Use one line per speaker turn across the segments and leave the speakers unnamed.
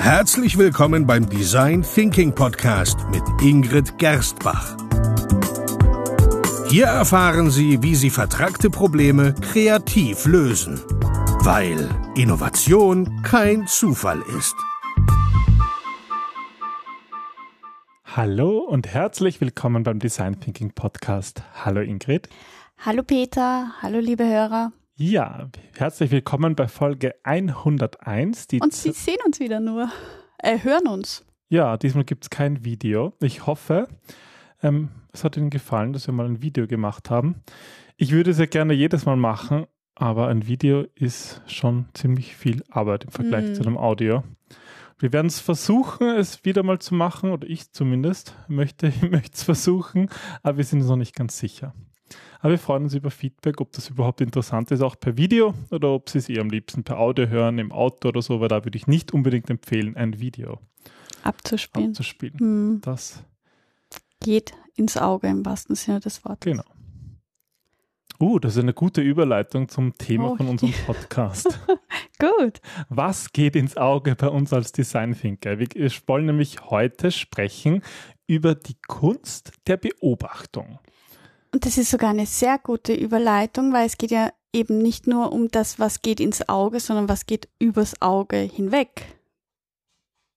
Herzlich willkommen beim Design Thinking Podcast mit Ingrid Gerstbach. Hier erfahren Sie, wie Sie vertragte Probleme kreativ lösen, weil Innovation kein Zufall ist.
Hallo und herzlich willkommen beim Design Thinking Podcast. Hallo Ingrid.
Hallo Peter, hallo liebe Hörer.
Ja, herzlich willkommen bei Folge 101.
und Sie sehen uns wieder nur, äh, hören uns.
Ja, diesmal gibt es kein Video. Ich hoffe, ähm, es hat Ihnen gefallen, dass wir mal ein Video gemacht haben. Ich würde es ja gerne jedes Mal machen, aber ein Video ist schon ziemlich viel Arbeit im Vergleich mm. zu einem Audio. Wir werden es versuchen, es wieder mal zu machen, oder ich zumindest möchte, möchte es versuchen, aber wir sind uns noch nicht ganz sicher. Aber wir freuen uns über Feedback, ob das überhaupt interessant ist, auch per Video oder ob Sie es eher am liebsten per Audio hören, im Auto oder so, weil da würde ich nicht unbedingt empfehlen, ein Video
abzuspielen.
abzuspielen. Hm. Das
geht ins Auge im wahrsten Sinne des Wortes.
Genau. Uh, das ist eine gute Überleitung zum Thema oh, von unserem Podcast.
Gut.
Was geht ins Auge bei uns als Design Thinker? Wir wollen nämlich heute sprechen über die Kunst der Beobachtung.
Und das ist sogar eine sehr gute Überleitung, weil es geht ja eben nicht nur um das, was geht ins Auge, sondern was geht übers Auge hinweg.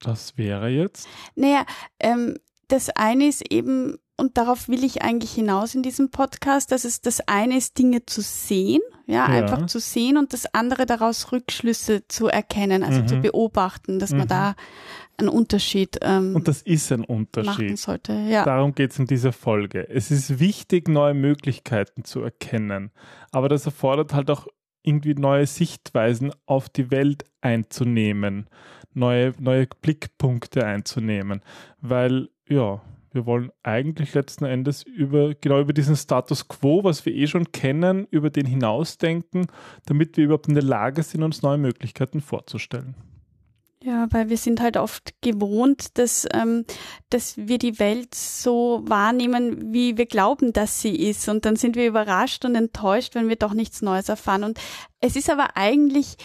Das wäre jetzt?
Naja, ähm, das eine ist eben, und darauf will ich eigentlich hinaus in diesem Podcast, dass es das eine ist, Dinge zu sehen, ja, ja. einfach zu sehen und das andere daraus Rückschlüsse zu erkennen, also mhm. zu beobachten, dass mhm. man da einen Unterschied ähm,
Und das ist ein Unterschied.
Machen sollte. Ja.
Darum geht es in dieser Folge. Es ist wichtig, neue Möglichkeiten zu erkennen, aber das erfordert halt auch irgendwie neue Sichtweisen auf die Welt einzunehmen, neue, neue Blickpunkte einzunehmen, weil ja, wir wollen eigentlich letzten Endes über genau über diesen Status quo, was wir eh schon kennen, über den hinausdenken, damit wir überhaupt in der Lage sind, uns neue Möglichkeiten vorzustellen.
Ja, weil wir sind halt oft gewohnt, dass, ähm, dass wir die Welt so wahrnehmen, wie wir glauben, dass sie ist. Und dann sind wir überrascht und enttäuscht, wenn wir doch nichts Neues erfahren. Und es ist aber eigentlich,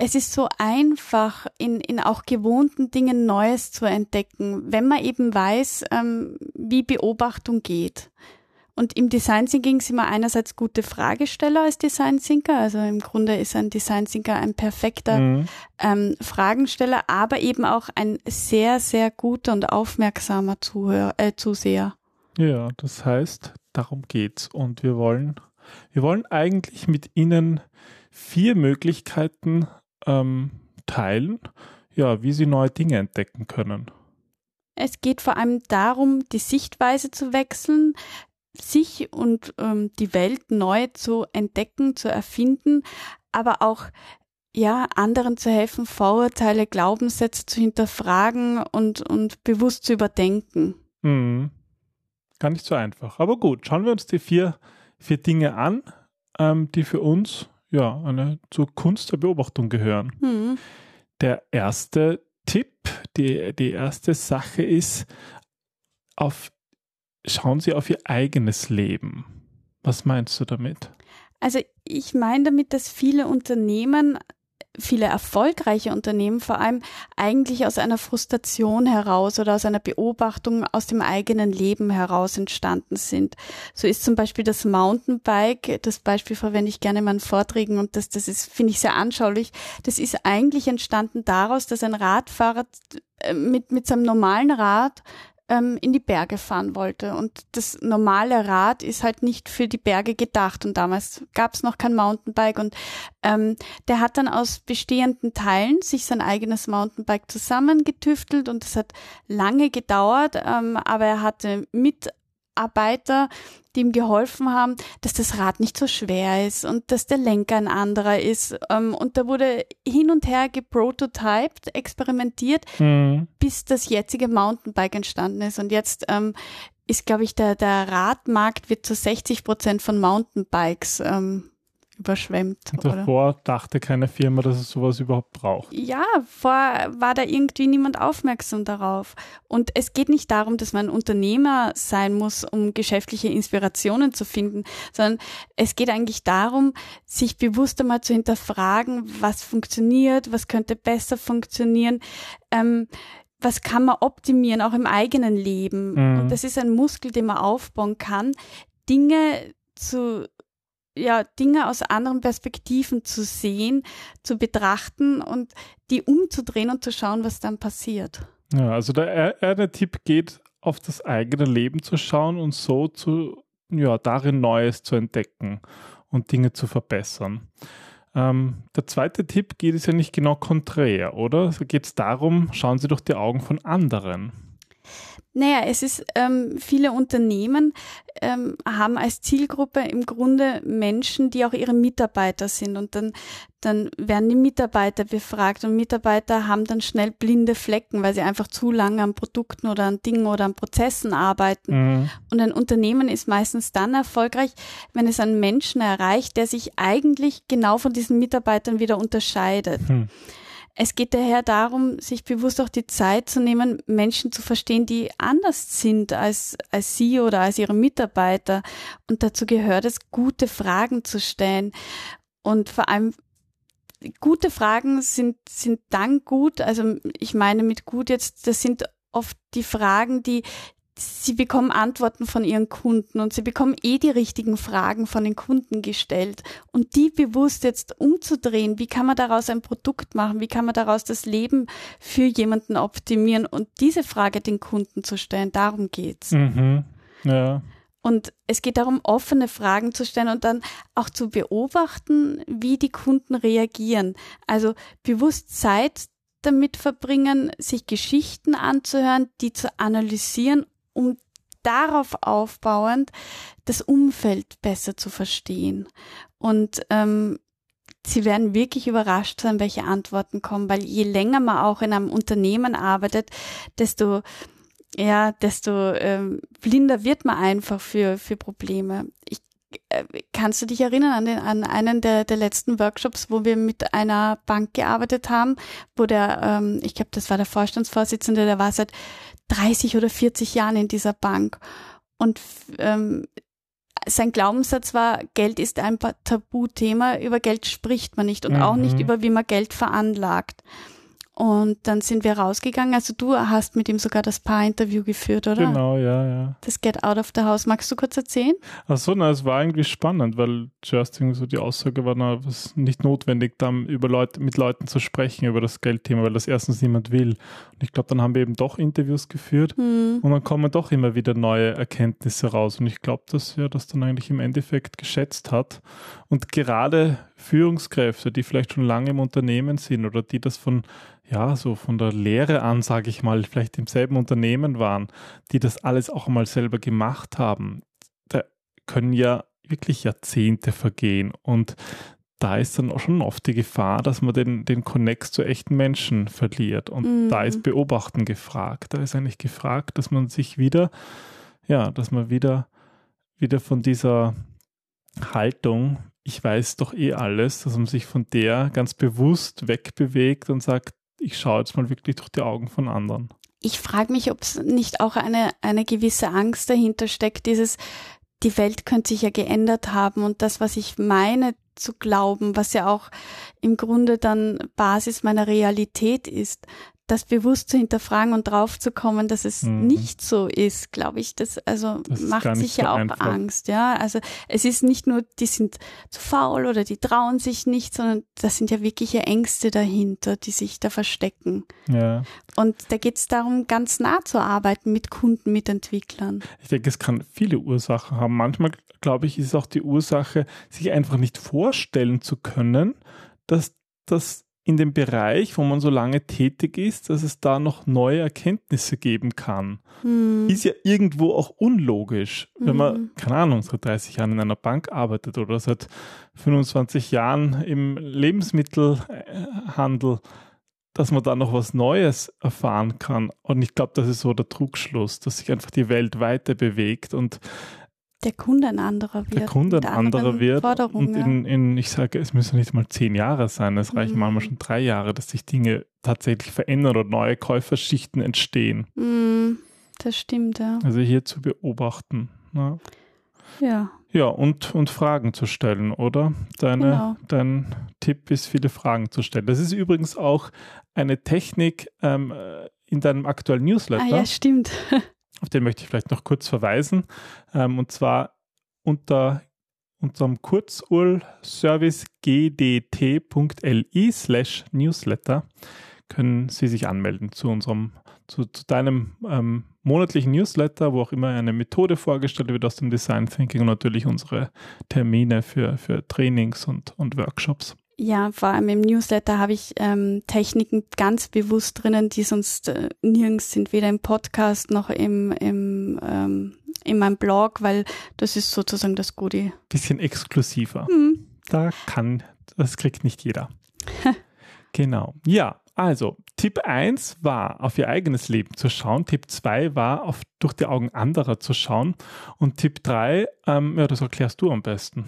es ist so einfach, in, in auch gewohnten Dingen Neues zu entdecken, wenn man eben weiß, ähm, wie Beobachtung geht. Und im Design Thinking sind wir einerseits gute Fragesteller als Design Thinker. Also im Grunde ist ein Design Thinker ein perfekter mhm. ähm, Fragensteller, aber eben auch ein sehr, sehr guter und aufmerksamer Zuhör, äh, Zuseher.
Ja, das heißt, darum geht's. Und wir wollen, wir wollen eigentlich mit Ihnen vier Möglichkeiten ähm, teilen, ja, wie Sie neue Dinge entdecken können.
Es geht vor allem darum, die Sichtweise zu wechseln, sich und ähm, die Welt neu zu entdecken, zu erfinden, aber auch ja, anderen zu helfen, Vorurteile, Glaubenssätze zu hinterfragen und, und bewusst zu überdenken.
Mhm. Gar nicht so einfach. Aber gut, schauen wir uns die vier, vier Dinge an, ähm, die für uns ja eine, zur Kunst der Beobachtung gehören. Mhm. Der erste Tipp, die, die erste Sache ist, auf schauen Sie auf Ihr eigenes Leben. Was meinst du damit?
Also ich meine damit, dass viele Unternehmen, viele erfolgreiche Unternehmen vor allem eigentlich aus einer Frustration heraus oder aus einer Beobachtung aus dem eigenen Leben heraus entstanden sind. So ist zum Beispiel das Mountainbike, das Beispiel verwende ich gerne in meinen Vorträgen und das, das ist, finde ich, sehr anschaulich. Das ist eigentlich entstanden daraus, dass ein Radfahrer äh, mit, mit seinem normalen Rad ähm, in die Berge fahren wollte. Und das normale Rad ist halt nicht für die Berge gedacht. Und damals gab es noch kein Mountainbike. Und ähm, der hat dann aus bestehenden Teilen sich sein eigenes Mountainbike zusammengetüftelt. Und das hat lange gedauert. Ähm, aber er hatte mit Mitarbeiter, die ihm geholfen haben, dass das Rad nicht so schwer ist und dass der Lenker ein anderer ist. Ähm, und da wurde hin und her geprototyped, experimentiert, mhm. bis das jetzige Mountainbike entstanden ist. Und jetzt ähm, ist, glaube ich, der, der Radmarkt wird zu 60 Prozent von Mountainbikes ähm, überschwemmt.
Und davor oder? dachte keine Firma, dass es sowas überhaupt braucht.
Ja, vor war da irgendwie niemand aufmerksam darauf. Und es geht nicht darum, dass man Unternehmer sein muss, um geschäftliche Inspirationen zu finden, sondern es geht eigentlich darum, sich bewusst einmal zu hinterfragen, was funktioniert, was könnte besser funktionieren. Ähm, was kann man optimieren, auch im eigenen Leben. Mhm. Und das ist ein Muskel, den man aufbauen kann, Dinge zu ja, Dinge aus anderen Perspektiven zu sehen, zu betrachten und die umzudrehen und zu schauen, was dann passiert.
Ja, also der eine Tipp geht, auf das eigene Leben zu schauen und so zu, ja, darin Neues zu entdecken und Dinge zu verbessern. Ähm, der zweite Tipp geht es ja nicht genau konträr, oder? So geht es darum, schauen Sie durch die Augen von anderen.
Naja, es ist, ähm, viele Unternehmen ähm, haben als Zielgruppe im Grunde Menschen, die auch ihre Mitarbeiter sind. Und dann, dann werden die Mitarbeiter befragt und Mitarbeiter haben dann schnell blinde Flecken, weil sie einfach zu lange an Produkten oder an Dingen oder an Prozessen arbeiten. Mhm. Und ein Unternehmen ist meistens dann erfolgreich, wenn es einen Menschen erreicht, der sich eigentlich genau von diesen Mitarbeitern wieder unterscheidet. Mhm. Es geht daher darum, sich bewusst auch die Zeit zu nehmen, Menschen zu verstehen, die anders sind als, als Sie oder als Ihre Mitarbeiter. Und dazu gehört es, gute Fragen zu stellen. Und vor allem gute Fragen sind, sind dann gut. Also ich meine mit gut jetzt, das sind oft die Fragen, die, sie bekommen Antworten von ihren Kunden und sie bekommen eh die richtigen Fragen von den Kunden gestellt. Und die bewusst jetzt umzudrehen, wie kann man daraus ein Produkt machen, wie kann man daraus das Leben für jemanden optimieren und diese Frage den Kunden zu stellen, darum geht's. Mhm. Ja. Und es geht darum, offene Fragen zu stellen und dann auch zu beobachten, wie die Kunden reagieren. Also bewusst Zeit damit verbringen, sich Geschichten anzuhören, die zu analysieren um darauf aufbauend das Umfeld besser zu verstehen. Und ähm, Sie werden wirklich überrascht sein, welche Antworten kommen, weil je länger man auch in einem Unternehmen arbeitet, desto ja, desto ähm, blinder wird man einfach für für Probleme. Ich äh, kannst du dich erinnern an, den, an einen der, der letzten Workshops, wo wir mit einer Bank gearbeitet haben, wo der, ähm, ich glaube, das war der Vorstandsvorsitzende, der war seit 30 oder 40 Jahren in dieser Bank. Und ähm, sein Glaubenssatz war, Geld ist ein Tabuthema, über Geld spricht man nicht und mhm. auch nicht mhm. über, wie man Geld veranlagt. Und dann sind wir rausgegangen. Also du hast mit ihm sogar das Paar-Interview geführt, oder?
Genau, ja, ja.
Das Get Out of the House. Magst du kurz erzählen?
Ach so, na, es war irgendwie spannend, weil zuerst irgendwie so die Aussage war, na, was nicht notwendig, dann über Leute, mit Leuten zu sprechen über das Geldthema, weil das erstens niemand will. Und ich glaube, dann haben wir eben doch Interviews geführt hm. und dann kommen doch immer wieder neue Erkenntnisse raus. Und ich glaube, dass er das dann eigentlich im Endeffekt geschätzt hat. Und gerade Führungskräfte, die vielleicht schon lange im Unternehmen sind oder die das von ja, so von der Lehre an, sage ich mal, vielleicht im selben Unternehmen waren, die das alles auch mal selber gemacht haben, da können ja wirklich Jahrzehnte vergehen und da ist dann auch schon oft die Gefahr, dass man den, den Connex zu echten Menschen verliert. Und mhm. da ist Beobachten gefragt. Da ist eigentlich gefragt, dass man sich wieder, ja, dass man wieder, wieder von dieser Haltung, ich weiß doch eh alles, dass man sich von der ganz bewusst wegbewegt und sagt, ich schaue jetzt mal wirklich durch die Augen von anderen.
Ich frage mich, ob es nicht auch eine, eine gewisse Angst dahinter steckt, dieses, die Welt könnte sich ja geändert haben und das, was ich meine zu glauben, was ja auch im Grunde dann Basis meiner Realität ist, das bewusst zu hinterfragen und draufzukommen, dass es mhm. nicht so ist, glaube ich, das also das macht sich ja auch einfach. Angst, ja. Also es ist nicht nur, die sind zu faul oder die trauen sich nicht, sondern das sind ja wirkliche Ängste dahinter, die sich da verstecken. Ja. Und da geht es darum, ganz nah zu arbeiten mit Kunden, mit Entwicklern.
Ich denke, es kann viele Ursachen haben. Manchmal, glaube ich, ist es auch die Ursache, sich einfach nicht vorstellen zu können, dass das in dem Bereich, wo man so lange tätig ist, dass es da noch neue Erkenntnisse geben kann. Hm. Ist ja irgendwo auch unlogisch, wenn man, hm. keine Ahnung, seit 30 Jahren in einer Bank arbeitet oder seit 25 Jahren im Lebensmittelhandel, dass man da noch was Neues erfahren kann. Und ich glaube, das ist so der Trugschluss, dass sich einfach die Welt weiter bewegt und
der Kunde ein anderer wird.
Der Kunde ein anderer wird.
Und
in, in, ich sage, es müssen nicht mal zehn Jahre sein, es reichen mhm. manchmal schon drei Jahre, dass sich Dinge tatsächlich verändern oder neue Käuferschichten entstehen.
Mhm, das stimmt, ja.
Also hier zu beobachten. Ne?
Ja.
Ja, und, und Fragen zu stellen, oder? Deine, genau. Dein Tipp ist, viele Fragen zu stellen. Das ist übrigens auch eine Technik ähm, in deinem aktuellen Newsletter. Ah
ja, stimmt.
Auf den möchte ich vielleicht noch kurz verweisen. Ähm, und zwar unter unserem Kurzurl-Service gdt.li slash newsletter können Sie sich anmelden zu unserem, zu, zu deinem ähm, monatlichen Newsletter, wo auch immer eine Methode vorgestellt wird aus dem Design Thinking und natürlich unsere Termine für, für Trainings und, und Workshops.
Ja, vor allem im Newsletter habe ich ähm, Techniken ganz bewusst drinnen, die sonst äh, nirgends sind, weder im Podcast noch im, im ähm, in meinem Blog, weil das ist sozusagen das Gute.
Bisschen exklusiver. Mhm. Da kann, das kriegt nicht jeder. genau. Ja, also Tipp 1 war, auf ihr eigenes Leben zu schauen. Tipp 2 war, auf, durch die Augen anderer zu schauen. Und Tipp 3, ähm, ja, das erklärst du am besten.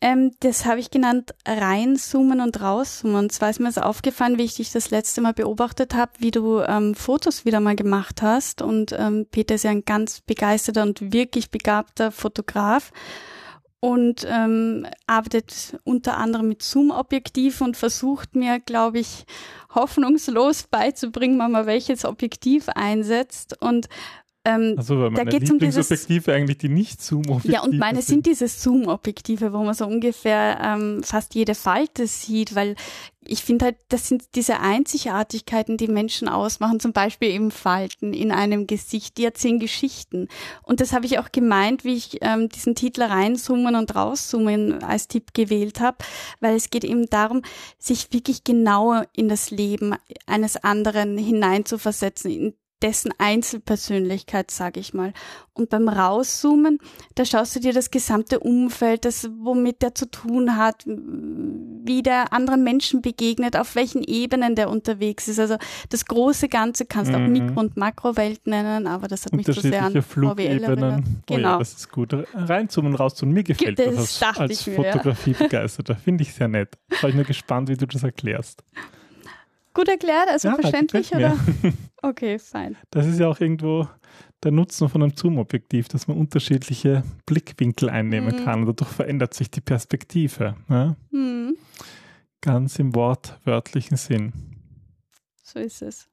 Ähm, das habe ich genannt reinzoomen und rauszoomen. Und zwar ist mir so aufgefallen, wie ich dich das letzte Mal beobachtet habe, wie du ähm, Fotos wieder mal gemacht hast. Und ähm, Peter ist ja ein ganz begeisterter und wirklich begabter Fotograf und ähm, arbeitet unter anderem mit Zoom-Objektiv und versucht mir, glaube ich, hoffnungslos beizubringen, wenn man welches Objektiv einsetzt. Und
ähm, also weil meine da geht's um dieses eigentlich die nicht Zoom-Objektive
Ja, und meine sind, sind diese Zoom-Objektive, wo man so ungefähr ähm, fast jede Falte sieht, weil ich finde halt, das sind diese Einzigartigkeiten, die Menschen ausmachen, zum Beispiel eben Falten in einem Gesicht, die erzählen Geschichten. Und das habe ich auch gemeint, wie ich ähm, diesen Titel reinzoomen und rauszoomen als Tipp gewählt habe, weil es geht eben darum, sich wirklich genauer in das Leben eines anderen hineinzuversetzen, in dessen Einzelpersönlichkeit, sage ich mal. Und beim Rauszoomen, da schaust du dir das gesamte Umfeld, das womit der zu tun hat, wie der anderen Menschen begegnet, auf welchen Ebenen der unterwegs ist. Also das große Ganze kannst du mhm. auch Mikro- und Makrowelt nennen, aber das hat mich zu sehr an erinnert.
Genau. Oh ja, das ist gut. Reinzoomen, rauszoomen. Mir gefällt das, das als Fotografie-Begeisterter. Finde ich sehr nett. War ich nur gespannt, wie du das erklärst.
Gut erklärt, also ja, verständlich, oder? Okay, fein.
Das ist ja auch irgendwo der Nutzen von einem Zoom-Objektiv, dass man unterschiedliche Blickwinkel einnehmen mhm. kann und dadurch verändert sich die Perspektive. Ja? Mhm. Ganz im wortwörtlichen Sinn.
So ist es.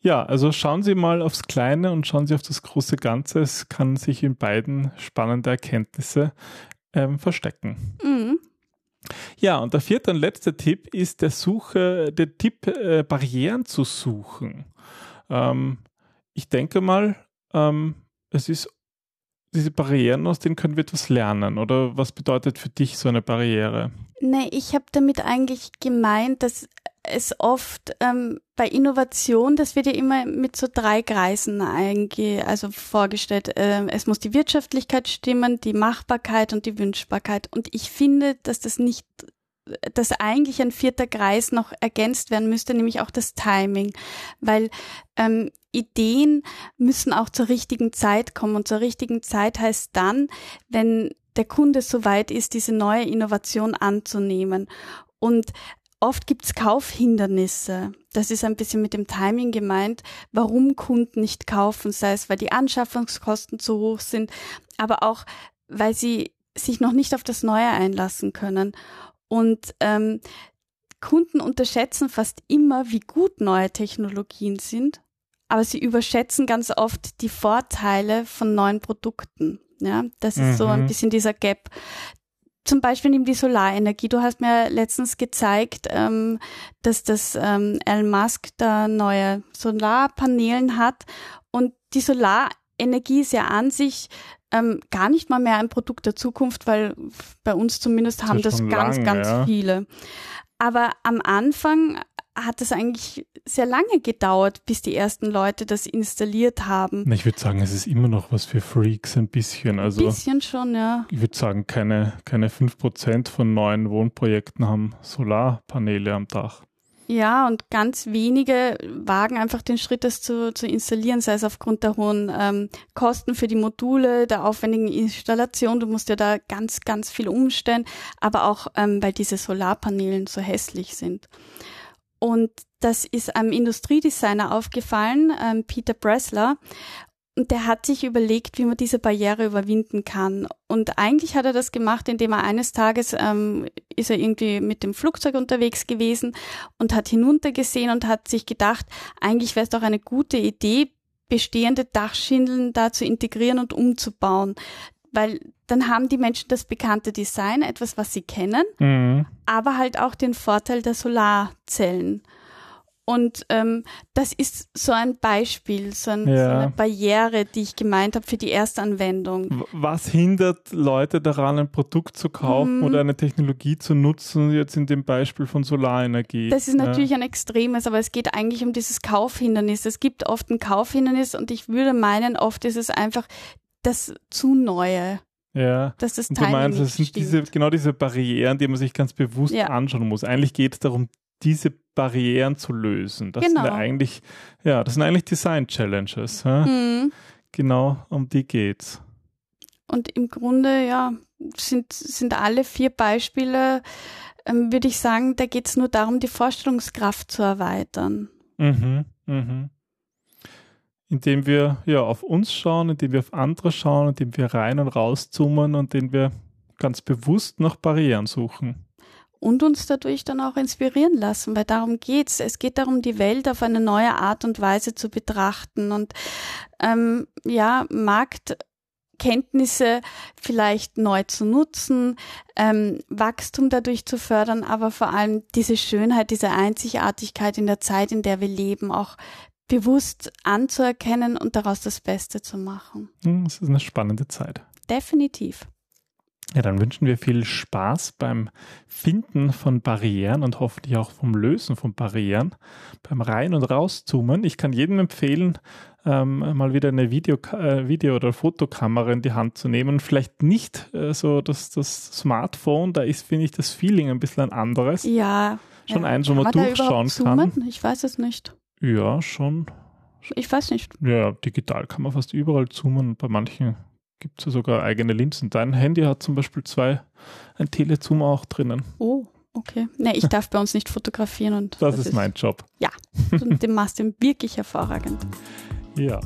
Ja, also schauen Sie mal aufs Kleine und schauen Sie auf das große Ganze. Es kann sich in beiden spannende Erkenntnisse ähm, verstecken. Mhm. Ja, und der vierte und letzte Tipp ist der Suche, der Tipp, äh, Barrieren zu suchen. Ähm, ich denke mal, ähm, es ist diese Barrieren, aus denen können wir etwas lernen. Oder was bedeutet für dich so eine Barriere?
Nee, ich habe damit eigentlich gemeint, dass es oft ähm, bei Innovation, das wird ja immer mit so drei Kreisen einge also vorgestellt. Ähm, es muss die Wirtschaftlichkeit stimmen, die Machbarkeit und die Wünschbarkeit. Und ich finde, dass das nicht dass eigentlich ein vierter Kreis noch ergänzt werden müsste, nämlich auch das Timing, weil ähm, Ideen müssen auch zur richtigen Zeit kommen und zur richtigen Zeit heißt dann, wenn der Kunde soweit ist, diese neue Innovation anzunehmen. Und oft gibt's Kaufhindernisse. Das ist ein bisschen mit dem Timing gemeint, warum Kunden nicht kaufen, sei es, weil die Anschaffungskosten zu hoch sind, aber auch, weil sie sich noch nicht auf das Neue einlassen können. Und ähm, Kunden unterschätzen fast immer, wie gut neue Technologien sind, aber sie überschätzen ganz oft die Vorteile von neuen Produkten. Ja, das ist mhm. so ein mhm. bisschen dieser Gap. Zum Beispiel nimm die Solarenergie. Du hast mir letztens gezeigt, ähm, dass das ähm, Elon Musk da neue Solarpanelen hat und die Solarenergie ist ja an sich ähm, gar nicht mal mehr ein Produkt der Zukunft, weil bei uns zumindest haben das, das ganz, lang, ganz ja. viele. Aber am Anfang hat es eigentlich sehr lange gedauert, bis die ersten Leute das installiert haben.
Ich würde sagen, es ist immer noch was für Freaks, ein bisschen. Also,
ein bisschen schon, ja.
Ich würde sagen, keine, keine 5% von neuen Wohnprojekten haben Solarpaneele am Dach.
Ja, und ganz wenige wagen einfach den Schritt, das zu, zu installieren, sei es aufgrund der hohen ähm, Kosten für die Module, der aufwendigen Installation. Du musst ja da ganz, ganz viel umstellen, aber auch, ähm, weil diese Solarpanelen so hässlich sind. Und das ist einem Industriedesigner aufgefallen, ähm, Peter Bressler. Und der hat sich überlegt, wie man diese Barriere überwinden kann. Und eigentlich hat er das gemacht, indem er eines Tages ähm, ist er irgendwie mit dem Flugzeug unterwegs gewesen und hat hinuntergesehen und hat sich gedacht, eigentlich wäre es doch eine gute Idee, bestehende Dachschindeln da zu integrieren und umzubauen. Weil dann haben die Menschen das bekannte Design, etwas, was sie kennen, mhm. aber halt auch den Vorteil der Solarzellen. Und ähm, das ist so ein Beispiel, so, ein, ja. so eine Barriere, die ich gemeint habe für die Erstanwendung.
Was hindert Leute daran, ein Produkt zu kaufen hm. oder eine Technologie zu nutzen, jetzt in dem Beispiel von Solarenergie?
Das ist natürlich ja. ein extremes, aber es geht eigentlich um dieses Kaufhindernis. Es gibt oft ein Kaufhindernis und ich würde meinen, oft ist es einfach das zu Neue.
Ja.
Das
und du meinst, es sind diese, genau diese Barrieren, die man sich ganz bewusst ja. anschauen muss. Eigentlich geht es darum, diese Barrieren zu lösen. Das genau. sind ja eigentlich, ja, das sind eigentlich Design Challenges. Mhm. Genau, um die geht's.
Und im Grunde, ja, sind, sind alle vier Beispiele, ähm, würde ich sagen, da geht es nur darum, die Vorstellungskraft zu erweitern.
Mhm, mhm. Indem wir ja auf uns schauen, indem wir auf andere schauen, indem wir rein und rauszoomen und indem wir ganz bewusst nach Barrieren suchen
und uns dadurch dann auch inspirieren lassen, weil darum geht's. Es geht darum, die Welt auf eine neue Art und Weise zu betrachten und ähm, ja, Marktkenntnisse vielleicht neu zu nutzen, ähm, Wachstum dadurch zu fördern, aber vor allem diese Schönheit, diese Einzigartigkeit in der Zeit, in der wir leben, auch bewusst anzuerkennen und daraus das Beste zu machen.
Hm, es ist eine spannende Zeit.
Definitiv.
Ja, dann wünschen wir viel Spaß beim Finden von Barrieren und hoffentlich auch vom Lösen von Barrieren, beim Rein- und Rauszoomen. Ich kann jedem empfehlen, ähm, mal wieder eine Video, äh, Video- oder Fotokamera in die Hand zu nehmen. Vielleicht nicht äh, so das, das Smartphone, da ist, finde ich, das Feeling ein bisschen ein anderes.
Ja.
Schon ja. eins, wo man, man durchschauen kann.
Ich weiß es nicht.
Ja, schon.
Ich weiß nicht.
Ja, digital kann man fast überall zoomen. Bei manchen gibt es ja sogar eigene Linsen. Dein Handy hat zum Beispiel zwei, ein Telezoom auch drinnen.
Oh, okay. Nee, ich darf bei uns nicht fotografieren und.
Das, das ist, mein Job.
Ja, und machst du wirklich hervorragend.
Ja.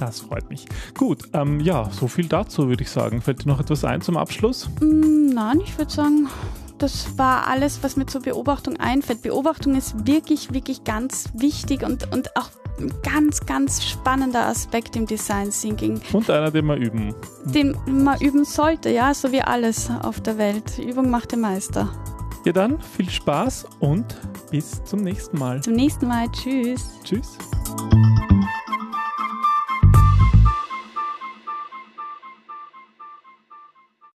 Das freut mich. Gut, ähm, ja, so viel dazu würde ich sagen. Fällt dir noch etwas ein zum Abschluss?
Mm, nein, ich würde sagen, das war alles, was mir zur Beobachtung einfällt. Beobachtung ist wirklich, wirklich ganz wichtig und, und auch ein ganz, ganz spannender Aspekt im Design Thinking.
Und einer, den man üben.
Den man üben sollte, ja, so wie alles auf der Welt. Übung macht den Meister.
Ja, dann viel Spaß und bis zum nächsten Mal.
Zum nächsten Mal. Tschüss.
Tschüss.